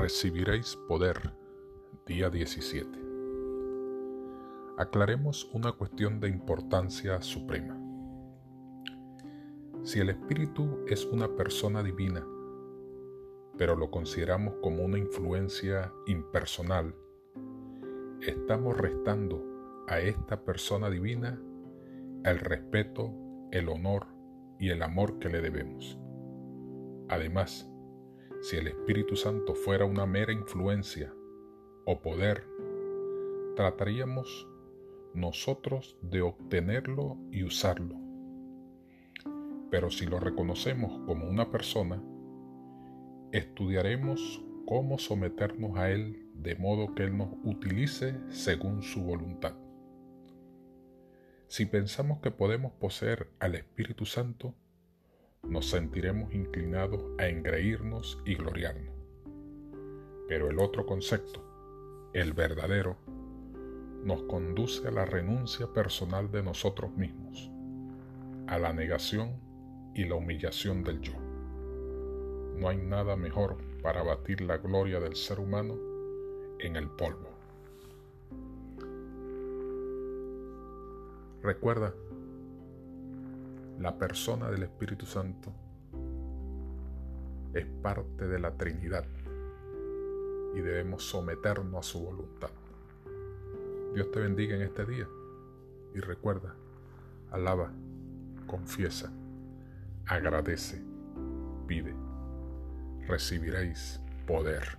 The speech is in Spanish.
Recibiréis poder, día 17. Aclaremos una cuestión de importancia suprema. Si el Espíritu es una persona divina, pero lo consideramos como una influencia impersonal, estamos restando a esta persona divina el respeto, el honor y el amor que le debemos. Además, si el Espíritu Santo fuera una mera influencia o poder, trataríamos nosotros de obtenerlo y usarlo. Pero si lo reconocemos como una persona, estudiaremos cómo someternos a Él de modo que Él nos utilice según su voluntad. Si pensamos que podemos poseer al Espíritu Santo, nos sentiremos inclinados a engreírnos y gloriarnos. Pero el otro concepto, el verdadero, nos conduce a la renuncia personal de nosotros mismos, a la negación y la humillación del yo. No hay nada mejor para batir la gloria del ser humano en el polvo. Recuerda la persona del Espíritu Santo es parte de la Trinidad y debemos someternos a su voluntad. Dios te bendiga en este día y recuerda, alaba, confiesa, agradece, pide, recibiréis poder.